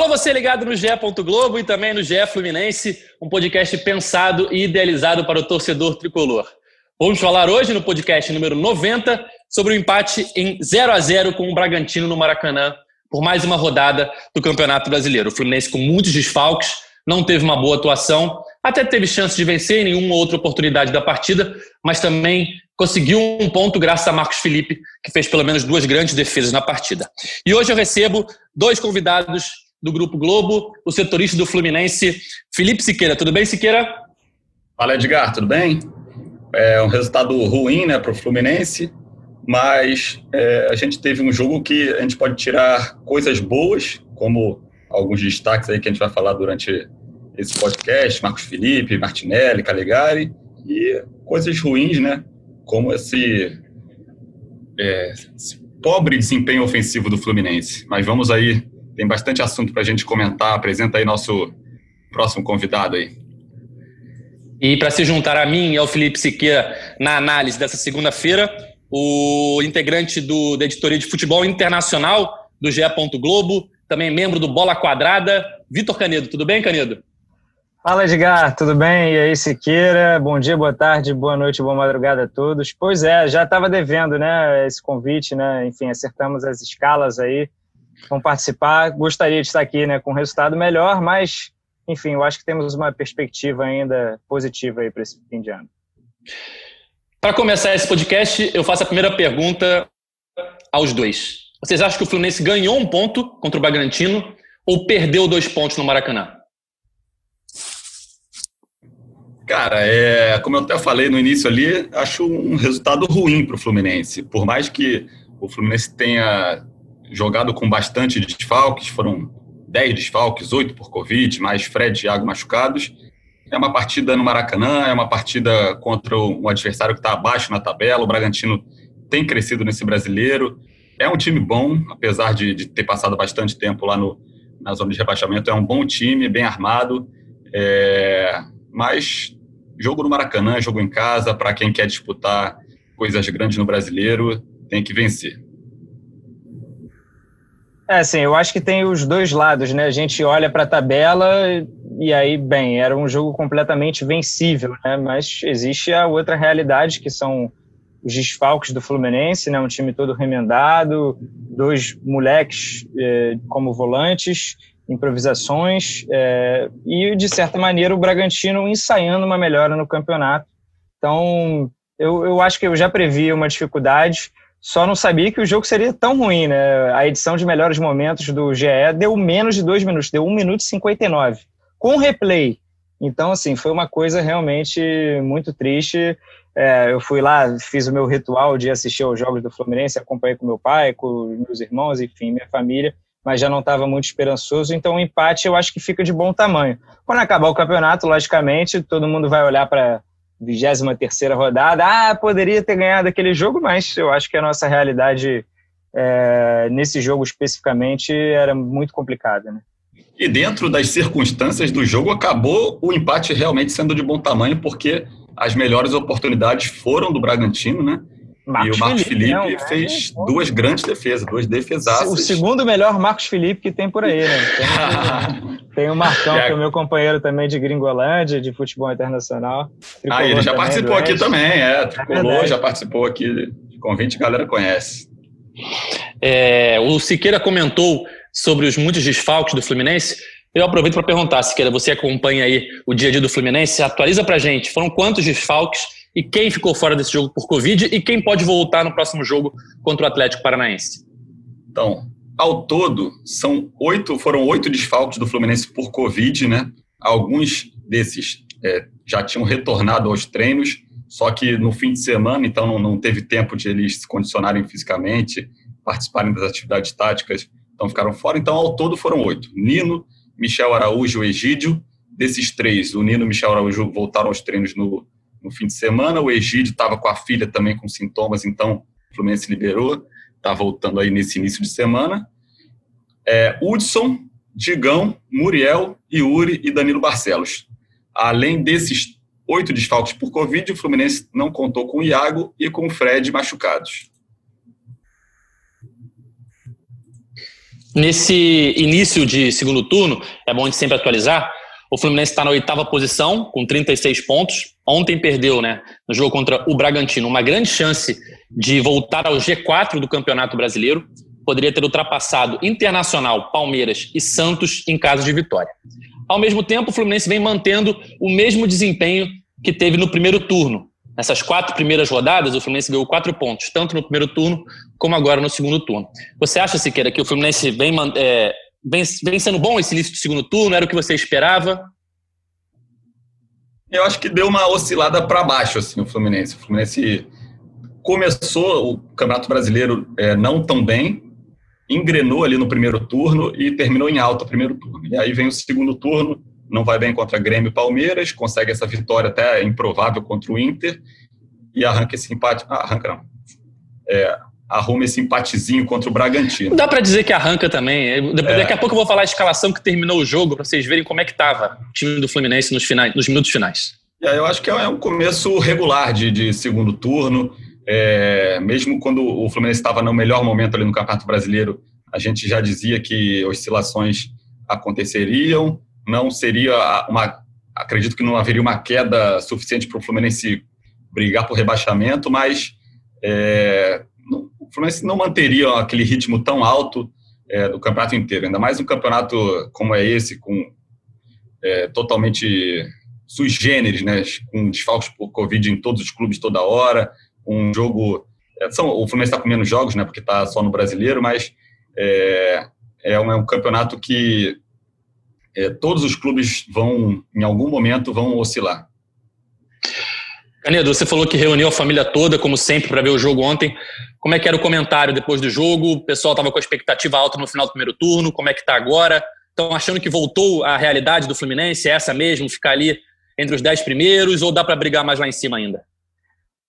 Alô, você ligado no GE. Globo e também no GE Fluminense, um podcast pensado e idealizado para o torcedor tricolor. Vamos falar hoje no podcast número 90 sobre o empate em 0 a 0 com o Bragantino no Maracanã por mais uma rodada do Campeonato Brasileiro. O Fluminense com muitos desfalques, não teve uma boa atuação, até teve chance de vencer em nenhuma outra oportunidade da partida, mas também conseguiu um ponto graças a Marcos Felipe, que fez pelo menos duas grandes defesas na partida. E hoje eu recebo dois convidados do Grupo Globo, o setorista do Fluminense, Felipe Siqueira. Tudo bem, Siqueira? Fala, Edgar, tudo bem? É um resultado ruim né, para o Fluminense, mas é, a gente teve um jogo que a gente pode tirar coisas boas, como alguns destaques aí que a gente vai falar durante esse podcast, Marcos Felipe, Martinelli, Calegari, e coisas ruins, né, como esse, é, esse pobre desempenho ofensivo do Fluminense. Mas vamos aí tem bastante assunto para a gente comentar. Apresenta aí nosso próximo convidado aí. E para se juntar a mim e ao Felipe Siqueira na análise dessa segunda-feira, o integrante do, da editoria de futebol internacional do GE. Globo, também membro do Bola Quadrada, Vitor Canedo. Tudo bem, Canedo? Fala, Edgar, tudo bem? E aí, Siqueira? Bom dia, boa tarde, boa noite, boa madrugada a todos. Pois é, já estava devendo, né, esse convite, né? Enfim, acertamos as escalas aí vão participar. Gostaria de estar aqui né, com um resultado melhor, mas, enfim, eu acho que temos uma perspectiva ainda positiva aí para esse fim de ano. Para começar esse podcast, eu faço a primeira pergunta aos dois. Vocês acham que o Fluminense ganhou um ponto contra o Bragantino ou perdeu dois pontos no Maracanã? Cara, é, como eu até falei no início ali, acho um resultado ruim para o Fluminense. Por mais que o Fluminense tenha jogado com bastante desfalques, foram 10 desfalques, 8 por Covid, mais Fred e Thiago machucados. É uma partida no Maracanã, é uma partida contra um adversário que está abaixo na tabela. O Bragantino tem crescido nesse brasileiro. É um time bom, apesar de, de ter passado bastante tempo lá no, na zona de rebaixamento. É um bom time, bem armado. É, mas jogo no Maracanã, jogo em casa, para quem quer disputar coisas grandes no brasileiro, tem que vencer. É, assim, eu acho que tem os dois lados, né? A gente olha para a tabela e aí, bem, era um jogo completamente vencível, né? Mas existe a outra realidade, que são os desfalques do Fluminense, né? Um time todo remendado, dois moleques eh, como volantes, improvisações eh, e, de certa maneira, o Bragantino ensaiando uma melhora no campeonato. Então, eu, eu acho que eu já previ uma dificuldade só não sabia que o jogo seria tão ruim, né? A edição de melhores momentos do GE deu menos de dois minutos, deu 1 minuto e 59, com replay. Então, assim, foi uma coisa realmente muito triste. É, eu fui lá, fiz o meu ritual de assistir aos jogos do Fluminense, acompanhei com meu pai, com meus irmãos, enfim, minha família, mas já não estava muito esperançoso. Então, o empate eu acho que fica de bom tamanho. Quando acabar o campeonato, logicamente, todo mundo vai olhar para 23 terceira rodada, ah, poderia ter ganhado aquele jogo, mas eu acho que a nossa realidade é, nesse jogo especificamente era muito complicada, né? E dentro das circunstâncias do jogo, acabou o empate realmente sendo de bom tamanho, porque as melhores oportunidades foram do Bragantino, né? Marcos e o Marcos Felipe, Felipe não, fez é duas grandes defesas, duas defesaças. O segundo melhor Marcos Felipe que tem por aí, né? Tem, tem o Marcão, que é o meu companheiro também de Gringolândia, de futebol internacional. Ah, ele já participou aqui também, é. Tricolor, é já participou aqui de convite, a galera conhece. É, o Siqueira comentou sobre os muitos desfalques do Fluminense. Eu aproveito para perguntar, Siqueira, você acompanha aí o dia a dia do Fluminense, atualiza pra gente, foram quantos desfalques e quem ficou fora desse jogo por Covid e quem pode voltar no próximo jogo contra o Atlético Paranaense? Então, ao todo, são oito, foram oito desfalques do Fluminense por Covid, né? Alguns desses é, já tinham retornado aos treinos, só que no fim de semana, então não, não teve tempo de eles se condicionarem fisicamente, participarem das atividades táticas, então ficaram fora. Então, ao todo foram oito. Nino, Michel Araújo e Egídio. Desses três, o Nino e Michel Araújo voltaram aos treinos no, no fim de semana. O Egídio estava com a filha também com sintomas, então o Fluminense liberou. Está voltando aí nesse início de semana. É, Hudson, Digão, Muriel, Yuri e Danilo Barcelos. Além desses oito desfalques por Covid, o Fluminense não contou com o Iago e com o Fred machucados. Nesse início de segundo turno, é bom a gente sempre atualizar, o Fluminense está na oitava posição, com 36 pontos. Ontem perdeu, né, no jogo contra o Bragantino, uma grande chance de voltar ao G4 do Campeonato Brasileiro. Poderia ter ultrapassado Internacional, Palmeiras e Santos em caso de vitória. Ao mesmo tempo, o Fluminense vem mantendo o mesmo desempenho que teve no primeiro turno. Nessas quatro primeiras rodadas, o Fluminense ganhou quatro pontos, tanto no primeiro turno como agora no segundo turno. Você acha, Siqueira, que o Fluminense vem, é, vem, vem sendo bom esse início do segundo turno? Era o que você esperava? Eu acho que deu uma oscilada para baixo assim, o Fluminense. O Fluminense começou o Campeonato Brasileiro é, não tão bem, engrenou ali no primeiro turno e terminou em alta o primeiro turno. E aí vem o segundo turno, não vai bem contra Grêmio e Palmeiras, consegue essa vitória até improvável contra o Inter e arranca esse empate. Ah, arranca não. É, arruma esse empatezinho contra o Bragantino. Dá para dizer que arranca também. É. Daqui a pouco eu vou falar a escalação que terminou o jogo para vocês verem como é que estava o time do Fluminense nos, finais, nos minutos finais. É, eu acho que é um começo regular de, de segundo turno. É, mesmo quando o Fluminense estava no melhor momento ali no Campeonato Brasileiro, a gente já dizia que oscilações aconteceriam, não seria uma. Acredito que não haveria uma queda suficiente para o Fluminense brigar por rebaixamento, mas é, o Fluminense não manteria aquele ritmo tão alto é, do campeonato inteiro, ainda mais um campeonato como é esse, com é, totalmente sui generis, né, com desfalques por Covid em todos os clubes toda hora, um jogo. É, são, o Fluminense está com menos jogos, né? Porque está só no brasileiro, mas é, é, um, é um campeonato que é, todos os clubes vão, em algum momento, vão oscilar. Canedo, você falou que reuniu a família toda, como sempre, para ver o jogo ontem. Como é que era o comentário depois do jogo? O pessoal estava com a expectativa alta no final do primeiro turno. Como é que está agora? Estão achando que voltou à realidade do Fluminense? É essa mesmo? Ficar ali entre os dez primeiros? Ou dá para brigar mais lá em cima ainda?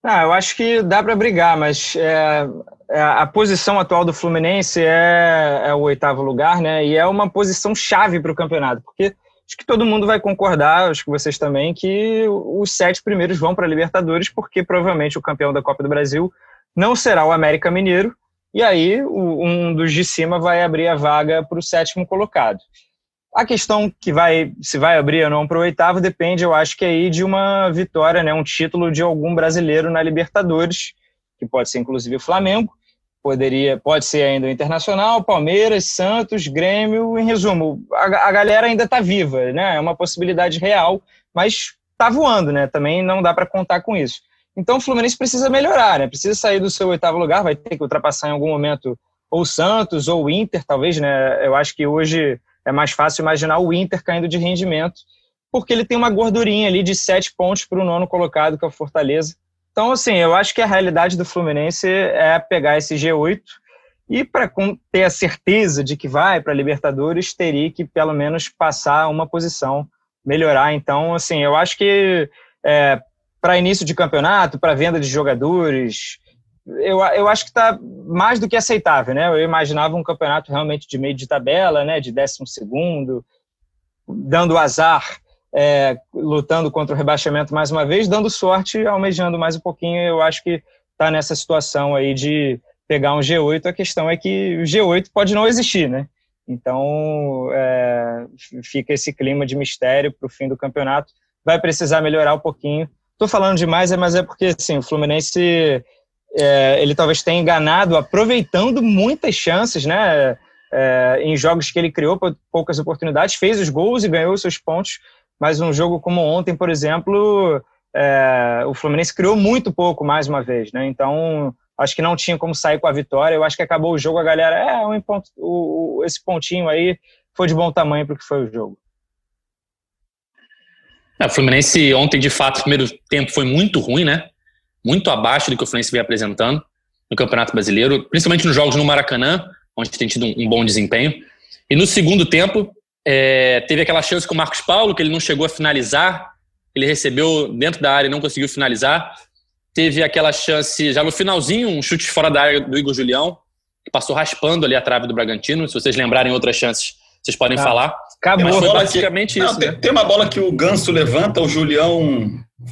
Ah, eu acho que dá para brigar, mas é, é, a posição atual do Fluminense é, é, o oitavo lugar, né? E é uma posição chave para o campeonato, porque acho que todo mundo vai concordar, acho que vocês também, que os sete primeiros vão para a Libertadores, porque provavelmente o campeão da Copa do Brasil não será o América Mineiro, e aí um dos de cima vai abrir a vaga para o sétimo colocado. A questão que vai, se vai abrir ou não para o oitavo, depende, eu acho que aí de uma vitória, né, um título de algum brasileiro na Libertadores, que pode ser inclusive o Flamengo, poderia, pode ser ainda o Internacional, Palmeiras, Santos, Grêmio, em resumo, a, a galera ainda está viva, né? É uma possibilidade real, mas está voando, né? Também não dá para contar com isso. Então o Fluminense precisa melhorar, né? Precisa sair do seu oitavo lugar, vai ter que ultrapassar em algum momento ou Santos ou o Inter, talvez, né? Eu acho que hoje é mais fácil imaginar o Inter caindo de rendimento, porque ele tem uma gordurinha ali de sete pontos para o nono colocado, que é o Fortaleza. Então, assim, eu acho que a realidade do Fluminense é pegar esse G8 e para ter a certeza de que vai para a Libertadores, teria que pelo menos passar uma posição, melhorar. Então, assim, eu acho que é, para início de campeonato, para venda de jogadores, eu, eu acho que está mais do que aceitável, né? Eu imaginava um campeonato realmente de meio de tabela, né? De décimo segundo, dando azar, é, lutando contra o rebaixamento mais uma vez, dando sorte, almejando mais um pouquinho. Eu acho que está nessa situação aí de pegar um G8. A questão é que o G8 pode não existir, né? Então é, fica esse clima de mistério para o fim do campeonato. Vai precisar melhorar um pouquinho. Estou falando demais, mas é porque assim, o Fluminense é, ele talvez tenha enganado, aproveitando muitas chances, né? É, em jogos que ele criou poucas oportunidades, fez os gols e ganhou os seus pontos. Mas um jogo como ontem, por exemplo, é, o Fluminense criou muito pouco mais uma vez, né? Então acho que não tinha como sair com a vitória. Eu acho que acabou o jogo, a galera, é, um ponto, o, esse pontinho aí foi de bom tamanho para que foi o jogo. É, o Fluminense ontem, de fato, o primeiro tempo foi muito ruim, né? muito abaixo do que o Fluminense vem apresentando. no Campeonato Brasileiro, principalmente nos jogos no Maracanã, onde tem tido um, um bom desempenho. E no segundo tempo, é, teve aquela chance com o Marcos Paulo, que ele não chegou a finalizar, ele recebeu dentro da área e não conseguiu finalizar. Teve aquela chance já no finalzinho, um chute fora da área do Igor Julião, que passou raspando ali a trave do Bragantino. Se vocês lembrarem outras chances, vocês podem ah, falar. Acabou. Foi basicamente que, isso. Não, né? tem, tem, uma bola que o Ganso levanta, o Julião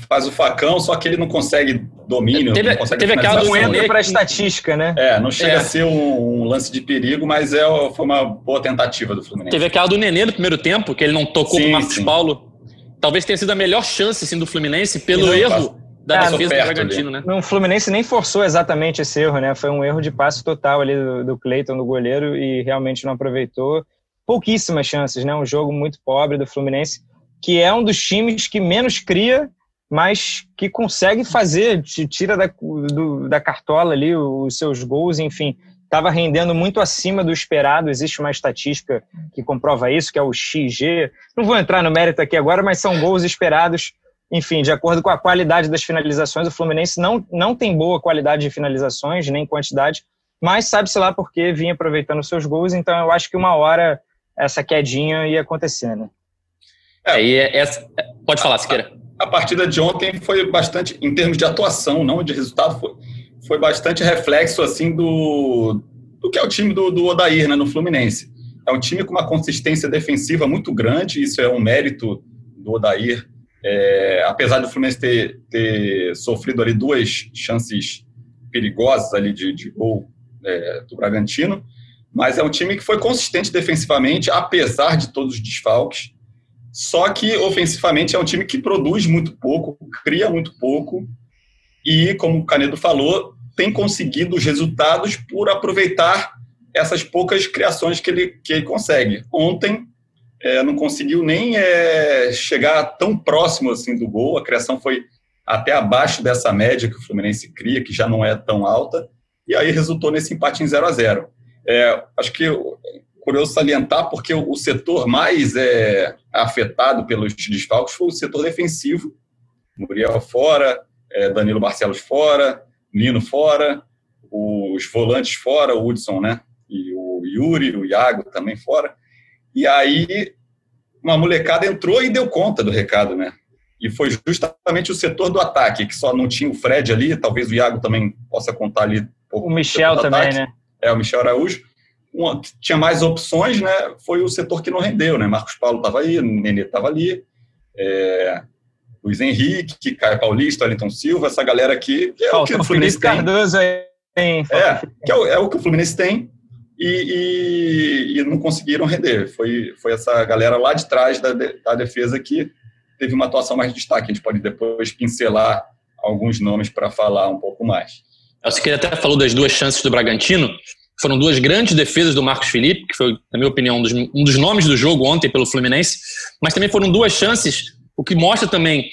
faz o facão, só que ele não consegue domínio. Teve, consegue teve aquela do entra para estatística, né? É, não chega é. a ser um, um, lance de perigo, mas é, foi uma boa tentativa do Fluminense. Teve aquela do Nenê no primeiro tempo, que ele não tocou sim, pro Marcos sim. Paulo. Talvez tenha sido a melhor chance assim, do Fluminense pelo erro da ah, defesa do Bragantino, ali. né? o Fluminense nem forçou exatamente esse erro, né? Foi um erro de passe total ali do, do Cleiton, do goleiro, e realmente não aproveitou. Pouquíssimas chances, né? Um jogo muito pobre do Fluminense, que é um dos times que menos cria, mas que consegue fazer, tira da, do, da cartola ali os seus gols, enfim. Estava rendendo muito acima do esperado. Existe uma estatística que comprova isso, que é o XG. Não vou entrar no mérito aqui agora, mas são gols esperados enfim, de acordo com a qualidade das finalizações, o Fluminense não, não tem boa qualidade de finalizações, nem quantidade, mas sabe-se lá porque vinha aproveitando seus gols, então eu acho que uma hora essa quedinha ia acontecer, né? É, e é, essa, pode falar, Siqueira. A, partida de ontem foi bastante, em termos de atuação, não de resultado, foi, foi bastante reflexo assim do, do que é o time do, do Odair né, no Fluminense. É um time com uma consistência defensiva muito grande, isso é um mérito do Odair é, apesar do Fluminense ter, ter, sofrido ali duas chances perigosas ali de, de gol é, do Bragantino, mas é um time que foi consistente defensivamente, apesar de todos os desfalques. Só que ofensivamente é um time que produz muito pouco, cria muito pouco e, como o Canedo falou, tem conseguido os resultados por aproveitar essas poucas criações que ele, que ele consegue. Ontem é, não conseguiu nem é, chegar tão próximo assim do gol. A criação foi até abaixo dessa média que o Fluminense cria, que já não é tão alta, e aí resultou nesse empate em 0 a 0 é, Acho que curioso salientar, porque o, o setor mais é, afetado pelos desfalques foi o setor defensivo. Muriel fora, é, Danilo Barcelos fora, Nino fora, os volantes fora, o Hudson, né? E o Yuri, o Iago também fora. E aí uma molecada entrou e deu conta do recado, né? E foi justamente o setor do ataque, que só não tinha o Fred ali, talvez o Iago também possa contar ali. Um o Michel também, né? É, o Michel Araújo. Uma, tinha mais opções, né? Foi o setor que não rendeu, né? Marcos Paulo estava aí, Nenê estava ali, é, Luiz Henrique, Caio Paulista, Wellington Silva, essa galera aqui. Que é Falta o que o Fluminense tem. Cardoso aí. É, que é o, é o que o Fluminense tem e, e, e, não conseguiram render. Foi, foi essa galera lá de trás da, da defesa que teve uma atuação mais de destaque. A gente pode depois pincelar alguns nomes para falar um pouco mais. Você até falou das duas chances do Bragantino. Foram duas grandes defesas do Marcos Felipe, que foi, na minha opinião, um dos, um dos nomes do jogo ontem pelo Fluminense. Mas também foram duas chances, o que mostra também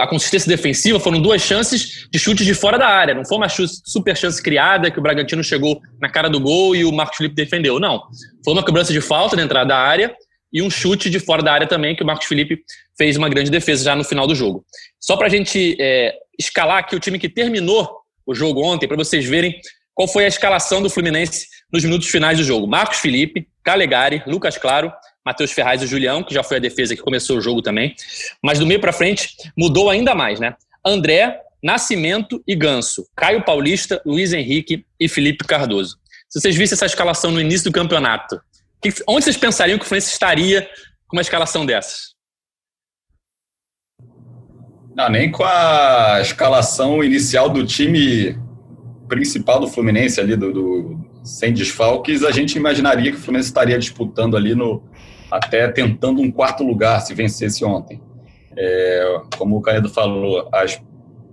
a consistência defensiva foram duas chances de chutes de fora da área. Não foi uma super chance criada que o Bragantino chegou na cara do gol e o Marcos Felipe defendeu. Não. Foi uma cobrança de falta na entrada da área e um chute de fora da área também que o Marcos Felipe fez uma grande defesa já no final do jogo. Só para a gente é, escalar aqui o time que terminou o jogo ontem, para vocês verem qual foi a escalação do Fluminense nos minutos finais do jogo. Marcos Felipe, Calegari, Lucas Claro, Matheus Ferraz e Julião, que já foi a defesa que começou o jogo também. Mas do meio para frente mudou ainda mais, né? André, Nascimento e Ganso, Caio Paulista, Luiz Henrique e Felipe Cardoso. Se vocês vissem essa escalação no início do campeonato, onde vocês pensariam que o Fluminense estaria com uma escalação dessas? Não, nem com a escalação inicial do time principal do Fluminense ali, do, do, sem desfalques, a gente imaginaria que o Fluminense estaria disputando ali no, até tentando um quarto lugar se vencesse ontem. É, como o Canedo falou, as,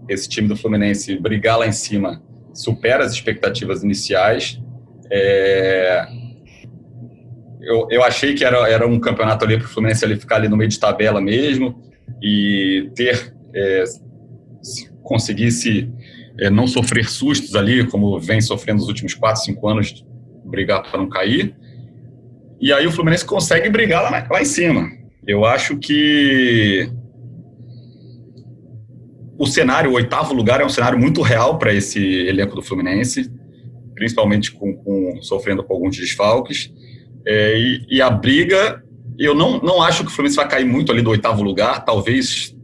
esse time do Fluminense brigar lá em cima supera as expectativas iniciais. É, eu, eu achei que era, era um campeonato ali para o Fluminense ali ficar ali no meio de tabela mesmo e ter é, conseguisse é, não sofrer sustos ali, como vem sofrendo nos últimos 4, 5 anos, brigar para não cair. E aí o Fluminense consegue brigar lá, lá em cima. Eu acho que o cenário, o oitavo lugar, é um cenário muito real para esse elenco do Fluminense, principalmente com, com sofrendo com alguns desfalques. É, e, e, a briga, eu não, não acho que o Fluminense vai cair muito ali do oitavo lugar, talvez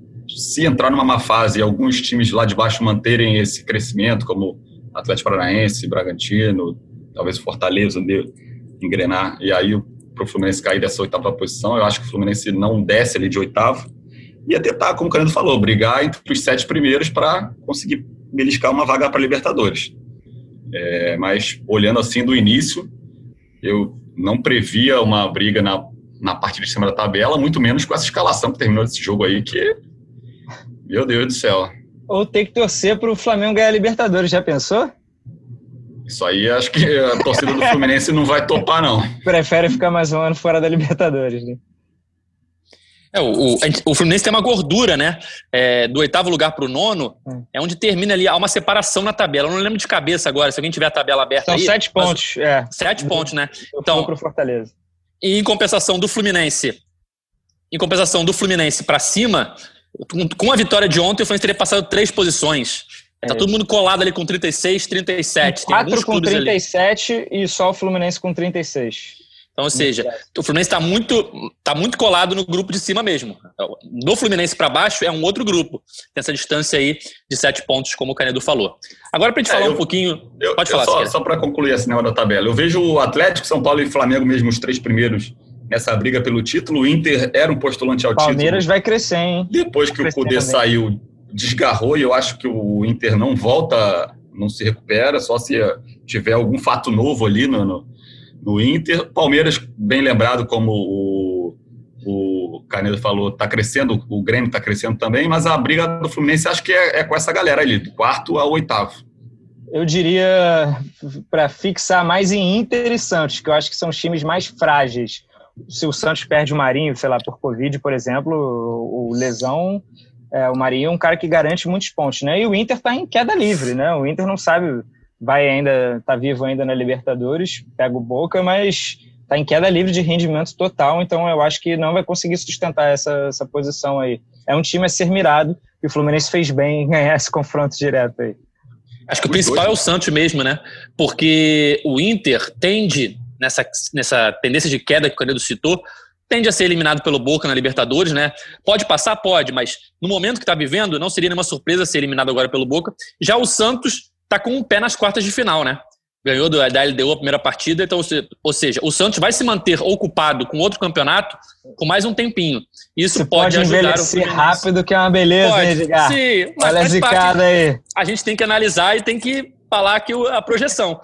se entrar numa má fase e alguns times lá de baixo manterem esse crescimento, como Atlético Paranaense, Bragantino, talvez Fortaleza, engrenar, e aí para o Fluminense cair dessa oitava posição, eu acho que o Fluminense não desce ali de oitavo, ia tentar, como o Canelo falou, brigar entre os sete primeiros para conseguir beliscar uma vaga para Libertadores. É, mas olhando assim do início, eu não previa uma briga na, na parte de cima da tabela, muito menos com essa escalação que terminou desse jogo aí, que, meu Deus do céu. Ou ter que torcer para o Flamengo ganhar a Libertadores, já pensou? Isso aí acho que a torcida do Fluminense não vai topar, não. Prefere ficar mais um ano fora da Libertadores, né? É, o, o, o, Fluminense tem uma gordura, né? É, do oitavo lugar para o nono, hum. é onde termina ali, há uma separação na tabela. Eu não lembro de cabeça agora, se alguém tiver a tabela aberta São aí. sete pontos, é. Sete pontos, né? Então, para o Fortaleza. E em compensação do Fluminense, em compensação do Fluminense para cima, com a vitória de ontem, o Fluminense teria passado três posições. Tá é. todo mundo colado ali com 36, 37. Quatro com 37 ali. e só o Fluminense com 36. Então, ou seja, o Fluminense está muito, tá muito colado no grupo de cima mesmo. Do Fluminense para baixo é um outro grupo. Tem essa distância aí de sete pontos, como o Canedo falou. Agora, para a gente é, falar eu, um pouquinho. Eu, pode eu falar, Só, só para concluir esse negócio da tabela. Eu vejo o Atlético, São Paulo e Flamengo mesmo, os três primeiros nessa briga pelo título. O Inter era um postulante ao Palmeiras título. Palmeiras vai crescer, hein? Depois que o Cudê saiu, desgarrou e eu acho que o Inter não volta, não se recupera, só se tiver algum fato novo ali no, no no Inter. Palmeiras, bem lembrado, como o, o Canedo falou, está crescendo, o Grêmio está crescendo também, mas a briga do Fluminense acho que é, é com essa galera ali, do quarto ao oitavo. Eu diria, para fixar mais em Inter e Santos, que eu acho que são os times mais frágeis. Se o Santos perde o Marinho, sei lá, por Covid, por exemplo, o, o lesão, é, o Marinho é um cara que garante muitos pontos, né? E o Inter está em queda livre, né? O Inter não sabe vai ainda, tá vivo ainda na Libertadores, pega o Boca, mas tá em queda livre de rendimento total, então eu acho que não vai conseguir sustentar essa, essa posição aí. É um time a ser mirado e o Fluminense fez bem em ganhar esse confronto direto aí. Acho que o principal é o Santos mesmo, né? Porque o Inter tende, nessa, nessa tendência de queda que o Canedo citou, tende a ser eliminado pelo Boca na Libertadores, né? Pode passar? Pode, mas no momento que está vivendo, não seria nenhuma surpresa ser eliminado agora pelo Boca. Já o Santos tá com um pé nas quartas de final, né? Ganhou da LDU a primeira partida, então, ou seja, o Santos vai se manter ocupado com outro campeonato com mais um tempinho. Isso Você pode, pode ajudar o Fluminense. rápido, que é uma beleza, pode, hein, Edgar? Sim, Olha a zicada aí. A gente tem que analisar e tem que falar aqui a projeção.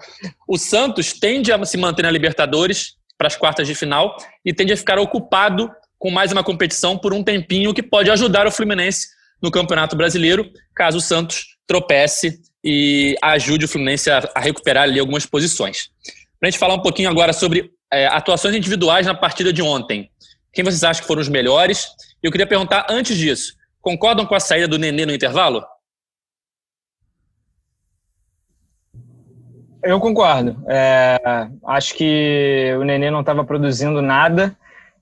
O Santos tende a se manter na Libertadores para as quartas de final e tende a ficar ocupado com mais uma competição por um tempinho que pode ajudar o Fluminense no Campeonato Brasileiro, caso o Santos tropece e ajude o Fluminense a, recuperar ali algumas posições. Para a gente falar um pouquinho agora sobre é, atuações individuais na partida de ontem. Quem vocês acham que foram os melhores? Eu queria perguntar antes disso, concordam com a saída do Nenê no intervalo? Eu concordo. É, acho que o Nenê não estava produzindo nada.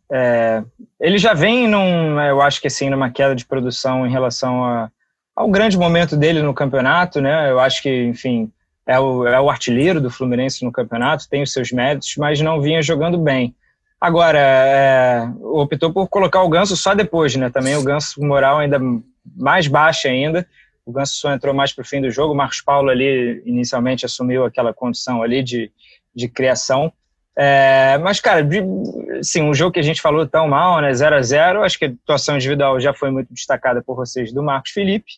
É, ele já vem, num, eu acho que assim, numa queda de produção em relação a, ao grande momento dele no campeonato, né? Eu acho que, enfim, é o, é o artilheiro do Fluminense no campeonato, tem os seus méritos, mas não vinha jogando bem. Agora, é, optou por colocar o Ganso só depois, né? Também o Ganso moral ainda mais baixa ainda. O Ganso entrou mais para o fim do jogo. O Marcos Paulo ali inicialmente assumiu aquela condição ali de, de criação. É, mas, cara, sim, um jogo que a gente falou tão mal, né? 0 a 0 acho que a atuação individual já foi muito destacada por vocês do Marcos Felipe.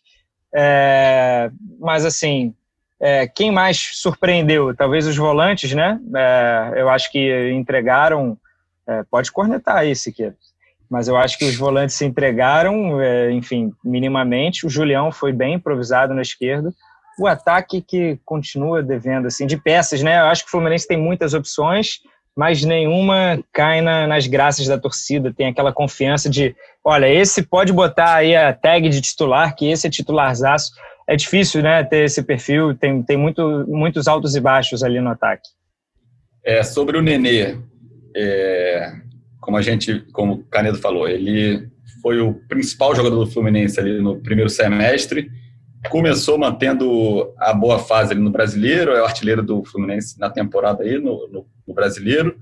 É, mas, assim, é, quem mais surpreendeu? Talvez os volantes, né? É, eu acho que entregaram. É, pode cornetar aí, Siqueira. Mas eu acho que os volantes se entregaram, é, enfim, minimamente. O Julião foi bem improvisado na esquerda o ataque que continua devendo, assim, de peças, né? Eu acho que o Fluminense tem muitas opções, mas nenhuma cai na, nas graças da torcida. Tem aquela confiança de, olha, esse pode botar aí a tag de titular, que esse é titularzaço. É difícil, né, ter esse perfil, tem, tem muito, muitos altos e baixos ali no ataque. É, sobre o Nenê, é, como a gente, como o Canedo falou, ele foi o principal jogador do Fluminense ali no primeiro semestre. Começou mantendo a boa fase ali no Brasileiro, é o artilheiro do Fluminense na temporada aí no, no, no Brasileiro.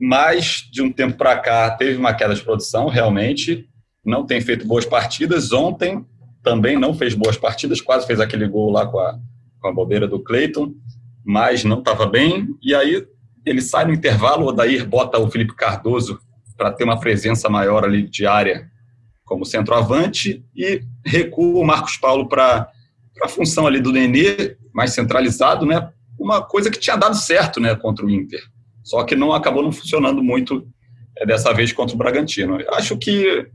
Mas de um tempo para cá teve uma queda de produção, realmente. Não tem feito boas partidas. Ontem também não fez boas partidas, quase fez aquele gol lá com a, com a bobeira do Cleiton, mas não estava bem. E aí ele sai no intervalo, o Odair bota o Felipe Cardoso para ter uma presença maior ali de área como centroavante e recua o Marcos Paulo para a função ali do Nenê, mais centralizado, né? Uma coisa que tinha dado certo, né, contra o Inter. Só que não acabou não funcionando muito é, dessa vez contra o Bragantino. Acho que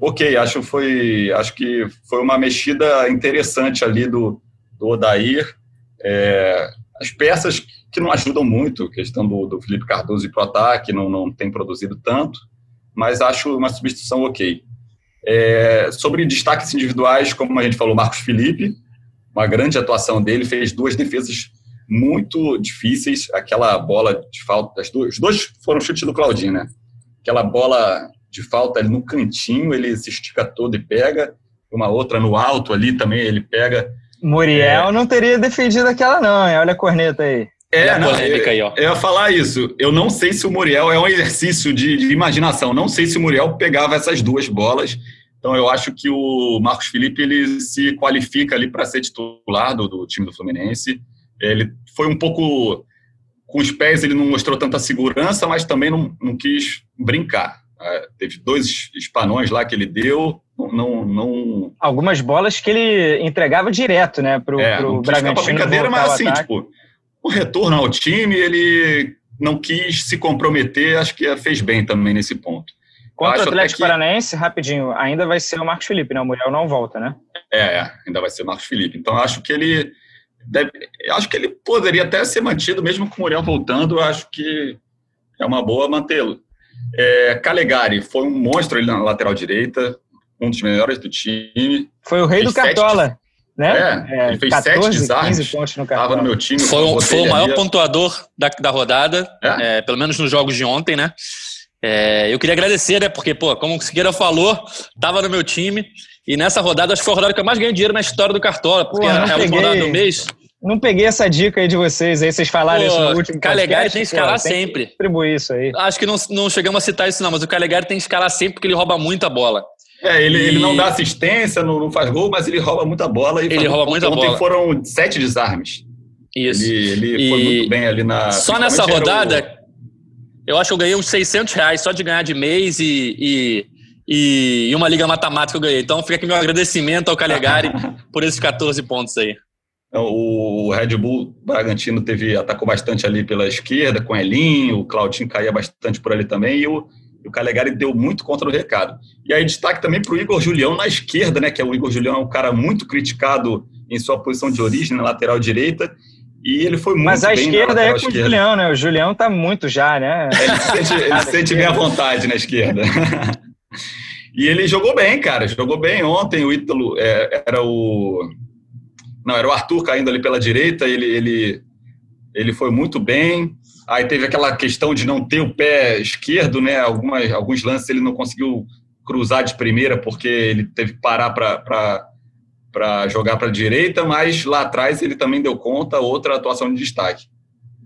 ok, acho foi acho que foi uma mexida interessante ali do, do Odair. É, as peças que não ajudam muito, questão do, do Felipe Cardoso e pro ataque, não, não tem produzido tanto, mas acho uma substituição ok. É, sobre destaques individuais, como a gente falou, Marcos Felipe, uma grande atuação dele, fez duas defesas muito difíceis. Aquela bola de falta, as duas, os dois foram chutes do Claudinho, né? Aquela bola de falta ali no cantinho, ele se estica todo e pega. Uma outra no alto ali também, ele pega. Muriel é... não teria defendido aquela, não, hein? Olha a corneta aí. É, não, polêmica aí, ó. Eu ia falar isso. Eu não sei se o Muriel é um exercício de, de, imaginação. Não sei se o Muriel pegava essas duas bolas. Então eu acho que o Marcos Felipe ele se qualifica ali para ser titular do, do, time do Fluminense. Ele foi um pouco com os pés, ele não mostrou tanta segurança, mas também não, não quis brincar. É, teve dois espanões lá que ele deu, não, não, Algumas bolas que ele entregava direto, né, pro, é, pro não Bragantino. brincadeira, mas assim, tipo, o retorno ao time, ele não quis se comprometer, acho que fez bem também nesse ponto. Contra o Atlético que... Paranaense, rapidinho, ainda vai ser o Marcos Felipe, né? O Muriel não volta, né? É, é ainda vai ser o Marcos Felipe. Então, acho que ele deve, acho que ele poderia até ser mantido, mesmo com o Muriel voltando, acho que é uma boa mantê-lo. É, Calegari foi um monstro ali na lateral direita, um dos melhores do time. Foi o rei do Cartola. Né? É, é, ele fez 14, sete desarmes. Estava no meu time. Foi, foi o maior ali. pontuador da, da rodada, é? é? pelo menos nos jogos de ontem, né? É, eu queria agradecer, né? Porque, pô, como o Siqueira falou, estava no meu time. E nessa rodada, acho que foi a rodada que eu mais ganhei dinheiro na história do Cartola, porque pô, é a última rodada do mês. Não peguei essa dica aí de vocês, aí vocês falaram Pô, isso no último Calegari tem que escalar pô, sempre. Distribuir isso aí. Acho que não, não chegamos a citar isso não, mas o Calegari tem que escalar sempre porque ele rouba muita bola. É, ele, e... ele não dá assistência, não, não, faz gol, mas ele rouba muita bola. E ele rouba muita bola. Ontem foram sete desarmes. Isso. Ele, ele e... foi muito bem ali na... Só nessa rodada, o... eu acho que eu ganhei uns 600 reais só de ganhar de mês e... e... E uma liga matemática eu ganhei. Então fica aqui meu agradecimento ao Calegari por esses 14 pontos aí. Então, o Red Bull Bragantino teve atacou bastante ali pela esquerda com Elinho, o Claudinho caía bastante por ali também e o, o Calegari deu muito contra o recado. E aí destaque também para o Igor Julião na esquerda, né? Que é o Igor Julião é um cara muito criticado em sua posição de origem na lateral direita. E ele foi muito Mas a esquerda é com esquerda. o Julião, né? O Julião tá muito já, né? Ele se sente, ele se sente bem à vontade na esquerda. e ele jogou bem, cara. Jogou bem ontem. O Ítalo é, era o não, era o Arthur caindo ali pela direita, ele, ele, ele foi muito bem. Aí teve aquela questão de não ter o pé esquerdo, né? Algumas, alguns lances ele não conseguiu cruzar de primeira porque ele teve que parar para jogar para a direita, mas lá atrás ele também deu conta, outra atuação de destaque.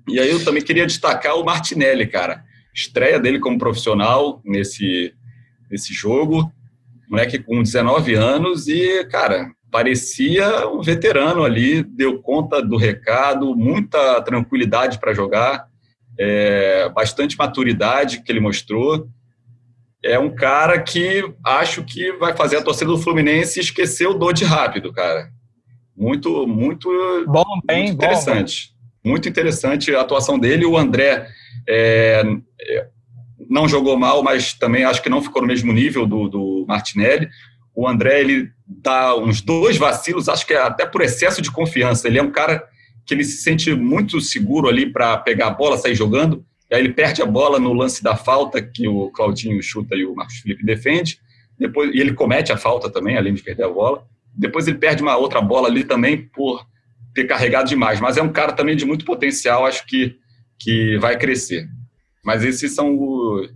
E aí eu também queria destacar o Martinelli, cara. Estreia dele como profissional nesse, nesse jogo. Moleque com 19 anos e, cara, parecia um veterano ali, deu conta do recado, muita tranquilidade para jogar, é, bastante maturidade que ele mostrou. É um cara que acho que vai fazer a torcida do Fluminense esquecer o Dodge rápido, cara. Muito, muito, bom, bem, muito interessante. Bom. Muito interessante a atuação dele. O André é, é, não jogou mal, mas também acho que não ficou no mesmo nível do, do Martinelli. O André, ele dá uns dois vacilos, acho que é até por excesso de confiança. Ele é um cara que ele se sente muito seguro ali para pegar a bola, sair jogando, e aí ele perde a bola no lance da falta que o Claudinho chuta e o Marcos Felipe defende. Depois, e ele comete a falta também, além de perder a bola. Depois ele perde uma outra bola ali também por ter carregado demais. Mas é um cara também de muito potencial, acho que, que vai crescer. Mas esses são os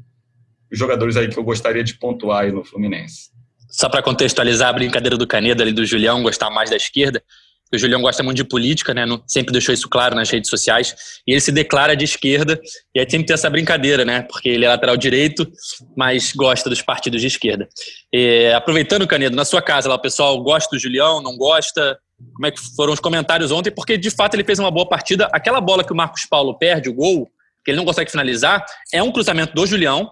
jogadores aí que eu gostaria de pontuar aí no Fluminense. Só para contextualizar a brincadeira do Canedo ali do Julião gostar mais da esquerda, o Julião gosta muito de política, né? sempre deixou isso claro nas redes sociais. E ele se declara de esquerda, e aí tem essa brincadeira, né? Porque ele é lateral direito, mas gosta dos partidos de esquerda. E, aproveitando, Canedo, na sua casa lá, o pessoal gosta do Julião, não gosta? Como é que foram os comentários ontem? Porque de fato ele fez uma boa partida. Aquela bola que o Marcos Paulo perde, o gol, que ele não consegue finalizar, é um cruzamento do Julião.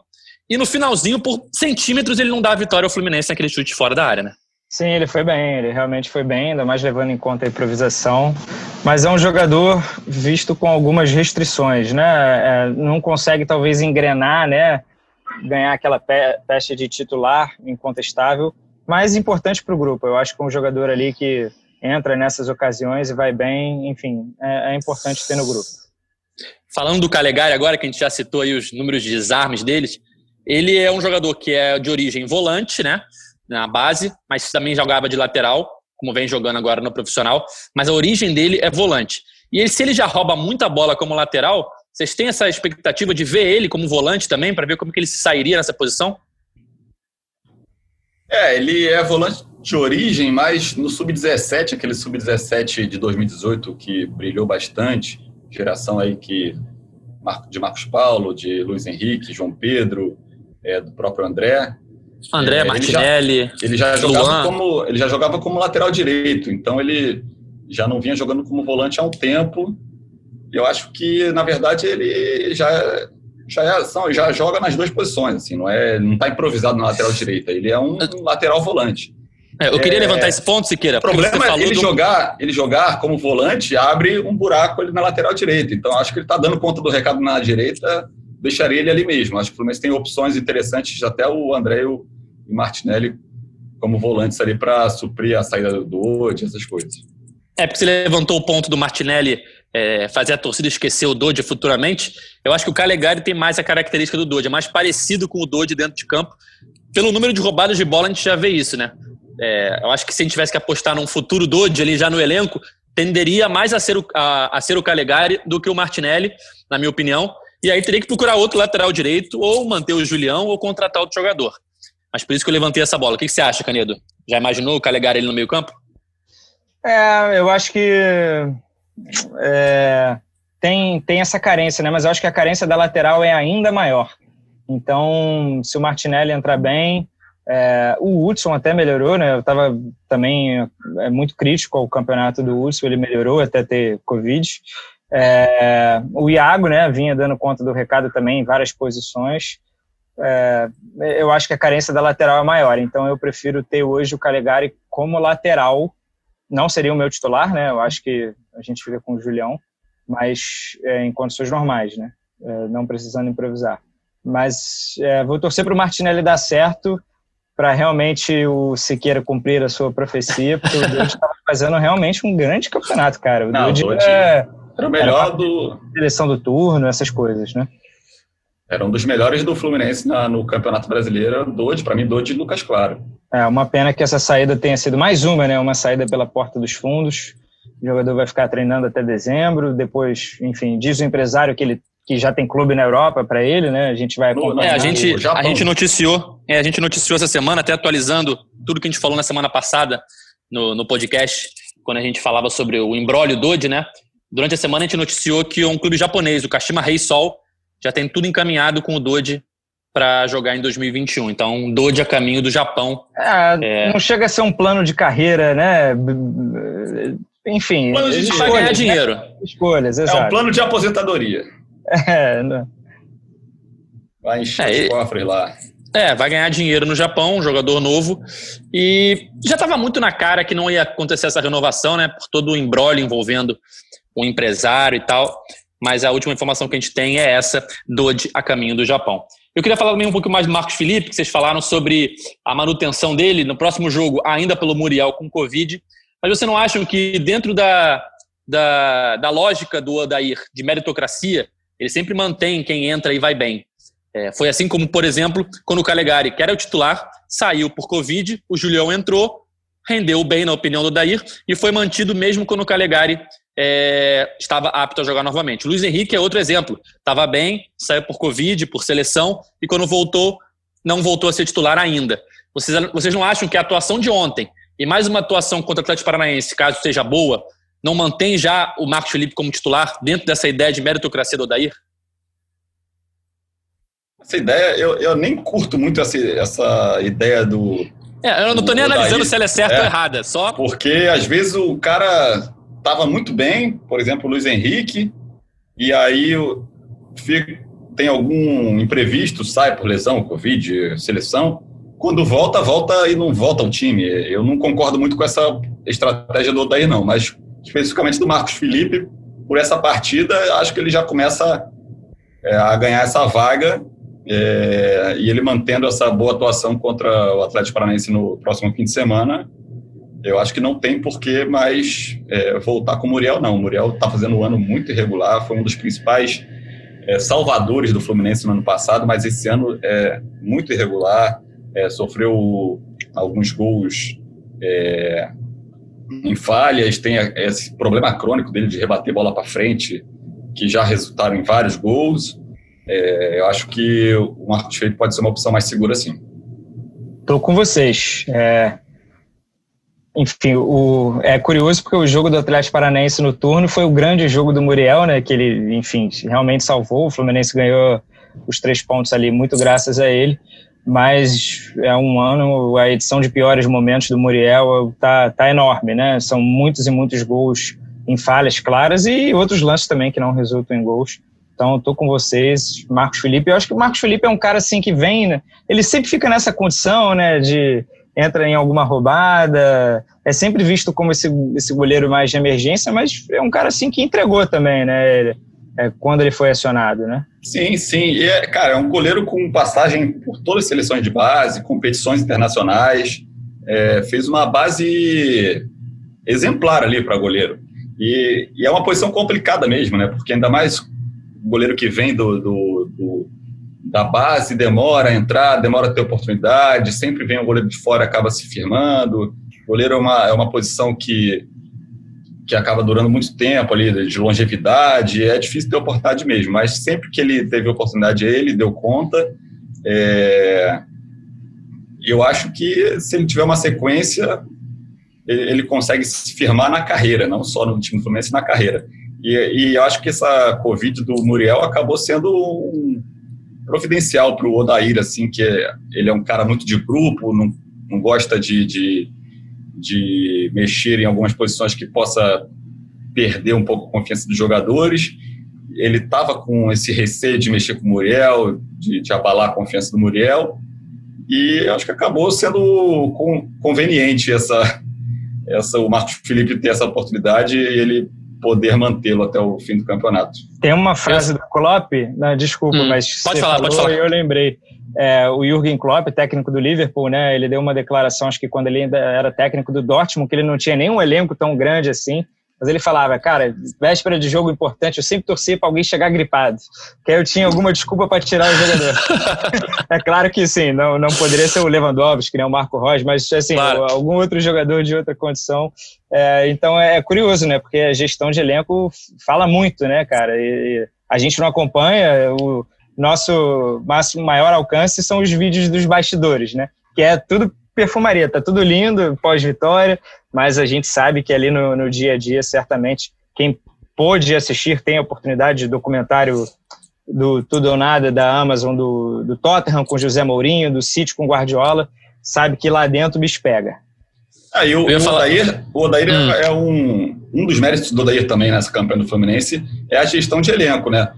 E no finalzinho, por centímetros, ele não dá a vitória ao Fluminense naquele chute fora da área, né? Sim, ele foi bem, ele realmente foi bem, ainda mais levando em conta a improvisação. Mas é um jogador visto com algumas restrições, né? É, não consegue talvez engrenar, né? Ganhar aquela pe peste de titular incontestável, mas importante para o grupo. Eu acho que um jogador ali que entra nessas ocasiões e vai bem, enfim, é, é importante ter no grupo. Falando do Calegari agora, que a gente já citou aí os números de desarmes deles, ele é um jogador que é de origem volante, né? Na base, mas também jogava de lateral, como vem jogando agora no profissional. Mas a origem dele é volante. E ele, se ele já rouba muita bola como lateral, vocês têm essa expectativa de ver ele como volante também, para ver como que ele se sairia nessa posição? É, ele é volante de origem, mas no sub-17, aquele sub-17 de 2018 que brilhou bastante, geração aí que de Marcos Paulo, de Luiz Henrique, João Pedro, é, do próprio André. André, é, Martinelli. Ele já, ele já jogava como ele já jogava como lateral direito, então ele já não vinha jogando como volante há um tempo. E eu acho que na verdade ele já já é, são, já joga nas duas posições, assim, não é, não está improvisado na lateral direita. Ele é um lateral volante. É, eu queria é, levantar esse ponto, Siqueira. O problema é ele do... jogar, ele jogar como volante abre um buraco ali na lateral direita. Então acho que ele está dando conta do recado na direita deixaria ele ali mesmo. Acho que o Fluminense tem opções interessantes, até o André e o Martinelli como volantes ali para suprir a saída do Dodge, essas coisas. É, porque você levantou o ponto do Martinelli é, fazer a torcida esquecer o Dodge futuramente. Eu acho que o Calegari tem mais a característica do Dodge, é mais parecido com o Dodge dentro de campo. Pelo número de roubadas de bola, a gente já vê isso, né? É, eu acho que se a gente tivesse que apostar num futuro Dodge ali já no elenco, tenderia mais a ser o, a, a ser o Calegari do que o Martinelli, na minha opinião. E aí teria que procurar outro lateral direito, ou manter o Julião, ou contratar outro jogador. Mas por isso que eu levantei essa bola. O que você acha, Canedo? Já imaginou o Calegari ele no meio campo? É, eu acho que é, tem, tem essa carência, né? Mas eu acho que a carência da lateral é ainda maior. Então, se o Martinelli entrar bem, é, o Hudson até melhorou, né? Eu estava também é, muito crítico ao campeonato do Hudson, ele melhorou até ter Covid. É, o Iago, né, vinha dando conta do recado também em várias posições. É, eu acho que a carência da lateral é maior, então eu prefiro ter hoje o Calegari como lateral. Não seria o meu titular, né? Eu acho que a gente fica com o Julião, mas é, em condições normais, né? É, não precisando improvisar. Mas é, vou torcer para o Martinelli dar certo para realmente o Siqueira cumprir a sua profecia, porque o Dude estava fazendo realmente um grande campeonato, cara. O Dude é era o melhor do. Seleção do turno, essas coisas, né? Era um dos melhores do Fluminense na, no Campeonato Brasileiro, Dodge, para mim, Dodge e Lucas Claro. É, uma pena que essa saída tenha sido mais uma, né? Uma saída pela porta dos fundos. O jogador vai ficar treinando até dezembro. Depois, enfim, diz o empresário que ele que já tem clube na Europa para ele, né? A gente vai acompanhar. É, a gente, a gente noticiou, é, a gente noticiou essa semana, até atualizando tudo que a gente falou na semana passada no, no podcast, quando a gente falava sobre o embrólio Dodge, né? Durante a semana a gente noticiou que um clube japonês, o Kashima Reysol, já tem tudo encaminhado com o Doji para jogar em 2021. Então, Doji a caminho do Japão. É, é... Não chega a ser um plano de carreira, né? Enfim, plano de escolhas, vai ganhar né? dinheiro. Escolhas, exato. É um plano de aposentadoria. É, né? Vai encher é, os cofres lá. É, vai ganhar dinheiro no Japão, um jogador novo. E já estava muito na cara que não ia acontecer essa renovação, né? Por todo o embrólio envolvendo um empresário e tal, mas a última informação que a gente tem é essa, Dodge a caminho do Japão. Eu queria falar também um pouco mais do Marcos Felipe, que vocês falaram sobre a manutenção dele no próximo jogo, ainda pelo Muriel com Covid. Mas você não acham que dentro da, da, da lógica do Odair de meritocracia, ele sempre mantém quem entra e vai bem? É, foi assim como, por exemplo, quando o Calegari, que era o titular, saiu por Covid, o Julião entrou, rendeu bem na opinião do Odair e foi mantido mesmo quando o Calegari é, estava apto a jogar novamente. Luiz Henrique é outro exemplo. Estava bem, saiu por Covid, por seleção, e quando voltou, não voltou a ser titular ainda. Vocês, vocês não acham que a atuação de ontem e mais uma atuação contra o Atlético Paranaense, caso seja boa, não mantém já o Marcos Felipe como titular dentro dessa ideia de meritocracia do Odair? Essa ideia, eu, eu nem curto muito essa, essa ideia do. É, eu não estou nem analisando se ela é certa é, ou errada, só. Porque às vezes o cara estava muito bem, por exemplo, o Luiz Henrique, e aí tem algum imprevisto, sai por lesão, Covid, seleção. Quando volta, volta e não volta ao time. Eu não concordo muito com essa estratégia do Odair, não, mas especificamente do Marcos Felipe, por essa partida, acho que ele já começa é, a ganhar essa vaga é, e ele mantendo essa boa atuação contra o Atlético Paranaense no próximo fim de semana, eu acho que não tem por que mais é, voltar com o Muriel, não. O Muriel está fazendo um ano muito irregular, foi um dos principais é, salvadores do Fluminense no ano passado, mas esse ano é muito irregular, é, sofreu alguns gols é, em falhas, tem esse problema crônico dele de rebater bola para frente, que já resultaram em vários gols. É, eu acho que o Marcos Felipe pode ser uma opção mais segura, sim. Estou com vocês. É, enfim, o, é curioso porque o jogo do Atlético Paranaense no turno foi o grande jogo do Muriel, né? Que ele, enfim, realmente salvou. O Fluminense ganhou os três pontos ali, muito graças a ele. Mas é um ano, a edição de piores momentos do Muriel tá, tá enorme, né? São muitos e muitos gols em falhas claras e outros lances também que não resultam em gols. Então, estou com vocês, Marcos Felipe. Eu acho que o Marcos Felipe é um cara assim que vem, né? ele sempre fica nessa condição, né, de entra em alguma roubada, é sempre visto como esse, esse goleiro mais de emergência, mas é um cara assim que entregou também, né, é, quando ele foi acionado, né? Sim, sim. E é, cara, é um goleiro com passagem por todas as seleções de base, competições internacionais, é, fez uma base exemplar ali para goleiro. E, e, é uma posição complicada mesmo, né? Porque ainda mais goleiro que vem do, do, da base demora a entrar, demora a ter oportunidade, sempre vem o goleiro de fora acaba se firmando. O goleiro é uma, é uma posição que, que acaba durando muito tempo ali, de longevidade, é difícil ter oportunidade mesmo, mas sempre que ele teve oportunidade, ele deu conta. É, eu acho que se ele tiver uma sequência, ele, ele consegue se firmar na carreira, não só no time do Fluminense, na carreira. E, e eu acho que essa Covid do Muriel acabou sendo um providencial para o Odair, assim, que é, ele é um cara muito de grupo, não, não gosta de, de, de mexer em algumas posições que possa perder um pouco a confiança dos jogadores. Ele estava com esse receio de mexer com o Muriel, de, de abalar a confiança do Muriel, e acho que acabou sendo conveniente essa, essa o Marcos Felipe ter essa oportunidade e ele poder mantê-lo até o fim do campeonato. Tem uma frase do Klopp, né, desculpa, hum, mas pode falar, pode falar. eu lembrei. É, o Jürgen Klopp, técnico do Liverpool, né, ele deu uma declaração, acho que quando ele ainda era técnico do Dortmund, que ele não tinha nenhum elenco tão grande assim, mas ele falava, cara, véspera de jogo importante, eu sempre torcia para alguém chegar gripado, que aí eu tinha alguma desculpa para tirar o jogador. é claro que sim, não, não poderia ser o Lewandowski, nem o Marco Rocha, mas assim, claro. algum outro jogador de outra condição. É, então é curioso, né? Porque a gestão de elenco fala muito, né, cara? E a gente não acompanha, o nosso máximo maior alcance são os vídeos dos bastidores, né? Que é tudo perfumaria, tá tudo lindo pós-vitória, mas a gente sabe que ali no, no dia a dia, certamente, quem pôde assistir tem a oportunidade de documentário do Tudo ou Nada da Amazon, do, do Tottenham com José Mourinho, do City com Guardiola, sabe que lá dentro o bicho pega. Aí o, o Odair, o Odair hum. é um, um dos méritos do Odair também nessa campanha do Fluminense é a gestão de elenco, né?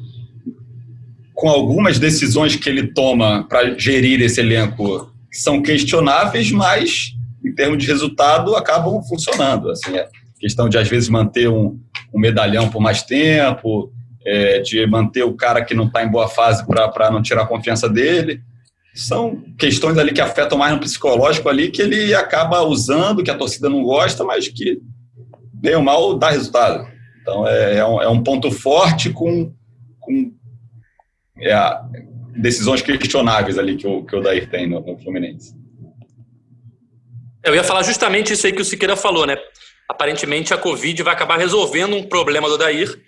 Com algumas decisões que ele toma para gerir esse elenco que são questionáveis, mas em termos de resultado acabam funcionando. Assim, é questão de às vezes manter um, um medalhão por mais tempo, é, de manter o cara que não está em boa fase para não tirar a confiança dele. São questões ali que afetam mais no psicológico ali, que ele acaba usando, que a torcida não gosta, mas que, bem ou mal, dá resultado. Então, é, é, um, é um, ponto forte com, com é, decisões questionáveis ali que o, que o Dair tem no, no Fluminense. Eu ia falar justamente isso aí que o Siqueira falou, né? Aparentemente a Covid vai acabar resolvendo um problema do Dair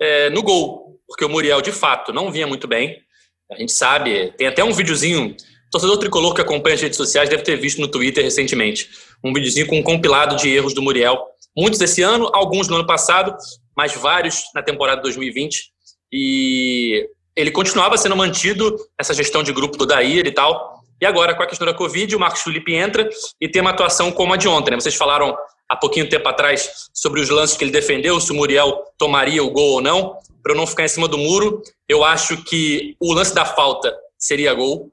é, no gol, porque o Muriel de fato não vinha muito bem. A gente sabe, tem até um videozinho torcedor tricolor que acompanha as redes sociais deve ter visto no Twitter recentemente um videozinho com um compilado de erros do Muriel. Muitos esse ano, alguns no ano passado, mas vários na temporada 2020. E ele continuava sendo mantido essa gestão de grupo do Daír e tal. E agora, com a questão da Covid, o Marcos Felipe entra e tem uma atuação como a de ontem. Né? Vocês falaram há pouquinho tempo atrás sobre os lances que ele defendeu, se o Muriel tomaria o gol ou não. Para eu não ficar em cima do muro, eu acho que o lance da falta seria gol.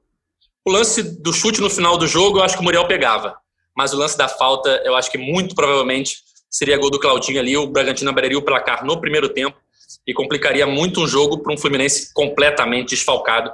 O lance do chute no final do jogo, eu acho que o Muriel pegava. Mas o lance da falta, eu acho que muito provavelmente seria gol do Claudinho ali. O Bragantino abriria o placar no primeiro tempo e complicaria muito um jogo para um Fluminense completamente desfalcado.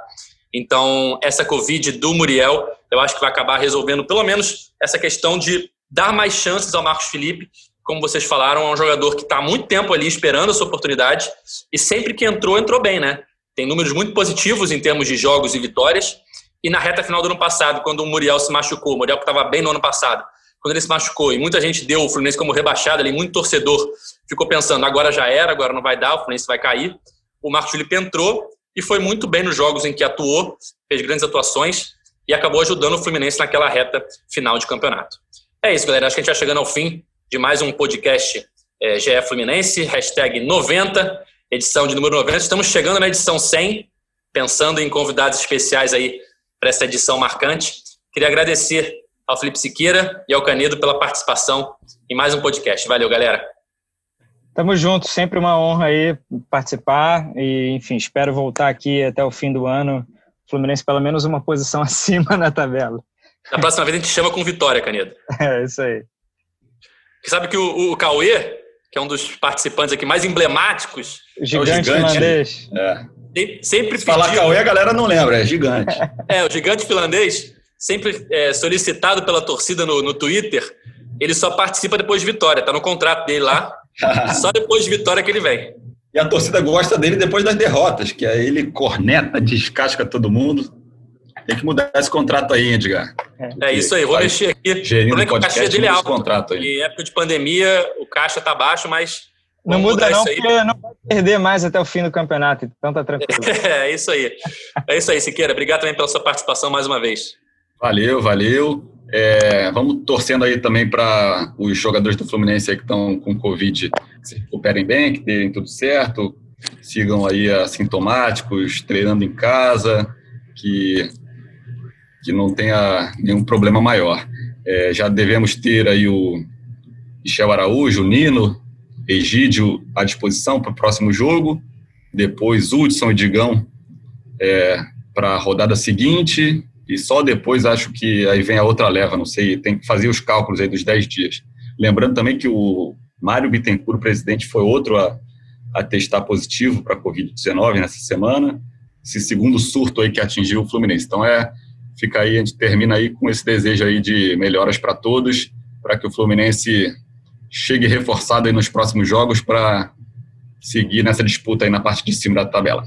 Então, essa Covid do Muriel, eu acho que vai acabar resolvendo pelo menos essa questão de dar mais chances ao Marcos Felipe. Como vocês falaram, é um jogador que está há muito tempo ali esperando a sua oportunidade e sempre que entrou, entrou bem, né? Tem números muito positivos em termos de jogos e vitórias. E na reta final do ano passado, quando o Muriel se machucou, o Muriel que estava bem no ano passado, quando ele se machucou e muita gente deu o Fluminense como rebaixado ali, muito torcedor ficou pensando, agora já era, agora não vai dar, o Fluminense vai cair. O Marcos Felipe entrou e foi muito bem nos jogos em que atuou, fez grandes atuações e acabou ajudando o Fluminense naquela reta final de campeonato. É isso, galera. Acho que a gente vai chegando ao fim de mais um podcast é, GE Fluminense, hashtag 90, edição de número 90. Estamos chegando na edição 100, pensando em convidados especiais aí para essa edição marcante. Queria agradecer ao Felipe Siqueira e ao Canedo pela participação em mais um podcast. Valeu, galera. Tamo junto, sempre uma honra aí participar e, enfim, espero voltar aqui até o fim do ano. Fluminense pelo menos uma posição acima na tabela. Na próxima vez a gente chama com vitória, Canedo. É, isso aí. Você sabe que o, o Cauê, que é um dos participantes aqui mais emblemáticos, gigante, é o gigante finlandês. É. Sempre Se falar Cauê, a galera não lembra, é gigante. É, o gigante finlandês sempre é, solicitado pela torcida no, no Twitter, ele só participa depois de vitória, tá no contrato dele lá. só depois de vitória que ele vem. E a torcida gosta dele depois das derrotas, que aí ele corneta, descasca todo mundo. Tem que mudar esse contrato aí, Edgar. É, é isso aí, vou mexer aqui. Gerindo o caixa dele é alto. Contrato aí. Em época de pandemia, o caixa tá baixo, mas não muda não, porque não vai perder mais até o fim do campeonato, então tá tranquilo. É, é isso aí. É isso aí, Siqueira. Obrigado também pela sua participação mais uma vez. Valeu, valeu. É, vamos torcendo aí também para os jogadores do Fluminense que estão com Covid que se recuperem bem, que deem tudo certo, sigam aí assintomáticos, treinando em casa, que, que não tenha nenhum problema maior. É, já devemos ter aí o Michel Araújo, o Nino, Egídio à disposição para o próximo jogo, depois Hudson e Digão é, para a rodada seguinte, e só depois acho que aí vem a outra leva, não sei, tem que fazer os cálculos aí dos 10 dias. Lembrando também que o Mário Bittencourt, presidente, foi outro a, a testar positivo para a Covid-19 nessa semana, esse segundo surto aí que atingiu o Fluminense. Então é, fica aí, a gente termina aí com esse desejo aí de melhoras para todos, para que o Fluminense chegue reforçado aí nos próximos jogos para seguir nessa disputa aí na parte de cima da tabela.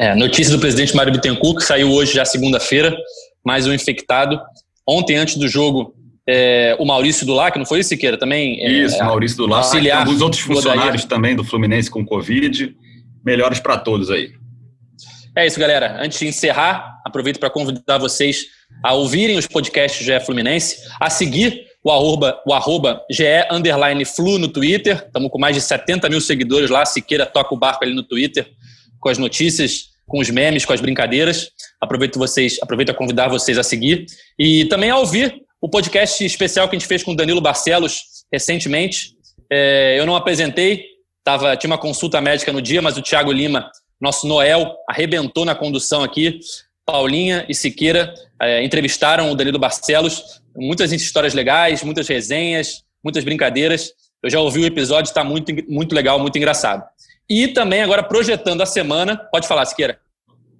É, notícia do presidente Mário Bittencourt, que saiu hoje, já segunda-feira, mais um infectado. Ontem, antes do jogo, é, o Maurício Dulac, não foi isso, Siqueira? Também, é, isso, Maurício Dulac, auxiliar alguns outros funcionários também do Fluminense com Covid. Melhores para todos aí. É isso, galera. Antes de encerrar, aproveito para convidar vocês a ouvirem os podcasts GE Fluminense, a seguir o arroba, o arroba GE Underline Flu no Twitter. Estamos com mais de 70 mil seguidores lá. Siqueira toca o barco ali no Twitter com as notícias, com os memes, com as brincadeiras. Aproveito vocês, aproveito a convidar vocês a seguir e também a ouvir o podcast especial que a gente fez com o Danilo Barcelos recentemente. É, eu não apresentei, tava, tinha uma consulta médica no dia, mas o Thiago Lima, nosso Noel, arrebentou na condução aqui. Paulinha e Siqueira é, entrevistaram o Danilo Barcelos. Muitas histórias legais, muitas resenhas, muitas brincadeiras. Eu já ouvi o episódio, está muito, muito legal, muito engraçado. E também agora projetando a semana. Pode falar, Siqueira.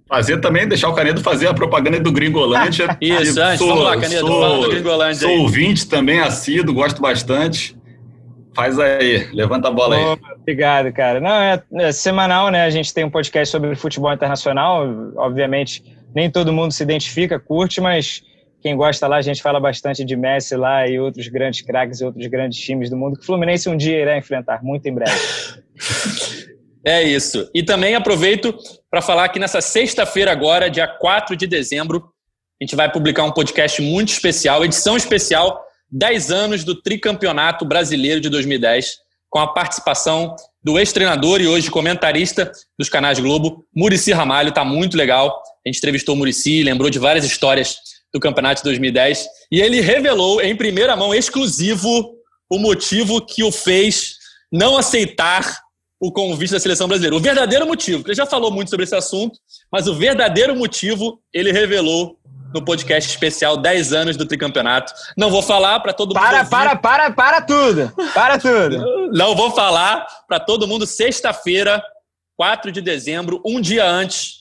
Fazer também, deixar o Canedo fazer a propaganda do Gringolândia. Isso, antes, sou, vamos lá, Canedo, sou, fala do Gringolândia. Sou aí. ouvinte também, assíduo, gosto bastante. Faz aí, levanta a bola aí. obrigado, cara. Não, é, é, semanal, né? A gente tem um podcast sobre futebol internacional. Obviamente, nem todo mundo se identifica, curte, mas quem gosta lá, a gente fala bastante de Messi lá e outros grandes craques e outros grandes times do mundo que o Fluminense um dia irá enfrentar, muito em breve. É isso. E também aproveito para falar que nessa sexta-feira, agora, dia 4 de dezembro, a gente vai publicar um podcast muito especial, edição especial, 10 anos do tricampeonato brasileiro de 2010, com a participação do ex-treinador e hoje comentarista dos canais Globo, Murici Ramalho. Tá muito legal. A gente entrevistou o Murici, lembrou de várias histórias do campeonato de 2010 e ele revelou em primeira mão, exclusivo, o motivo que o fez não aceitar o convite da seleção brasileira. O verdadeiro motivo, ele já falou muito sobre esse assunto, mas o verdadeiro motivo ele revelou no podcast especial 10 anos do tricampeonato. Não vou falar para todo para, mundo. Para, para, para, para tudo! Para tudo! Não vou falar para todo mundo sexta-feira, 4 de dezembro, um dia antes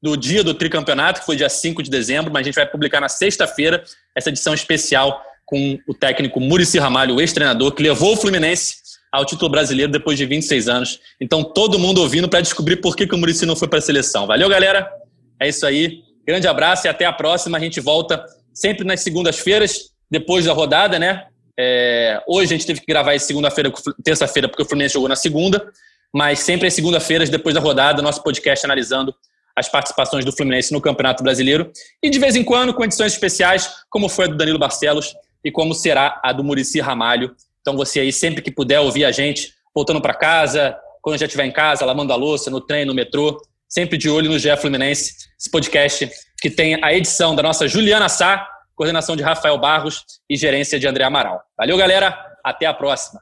do dia do tricampeonato, que foi dia 5 de dezembro, mas a gente vai publicar na sexta-feira essa edição especial com o técnico Murici Ramalho, o ex-treinador, que levou o Fluminense ao título brasileiro depois de 26 anos. Então, todo mundo ouvindo para descobrir por que, que o Murici não foi para a seleção. Valeu, galera? É isso aí. Grande abraço e até a próxima. A gente volta sempre nas segundas-feiras, depois da rodada, né? É, hoje a gente teve que gravar isso segunda-feira, terça-feira, porque o Fluminense jogou na segunda, mas sempre às segunda-feiras, depois da rodada, nosso podcast analisando as participações do Fluminense no Campeonato Brasileiro e de vez em quando com edições especiais, como foi a do Danilo Barcelos e como será a do Murici Ramalho. Então você aí, sempre que puder ouvir a gente, voltando para casa, quando já estiver em casa, lavando a louça, no trem, no metrô, sempre de olho no GE Fluminense, esse podcast que tem a edição da nossa Juliana Sá, coordenação de Rafael Barros e gerência de André Amaral. Valeu, galera. Até a próxima.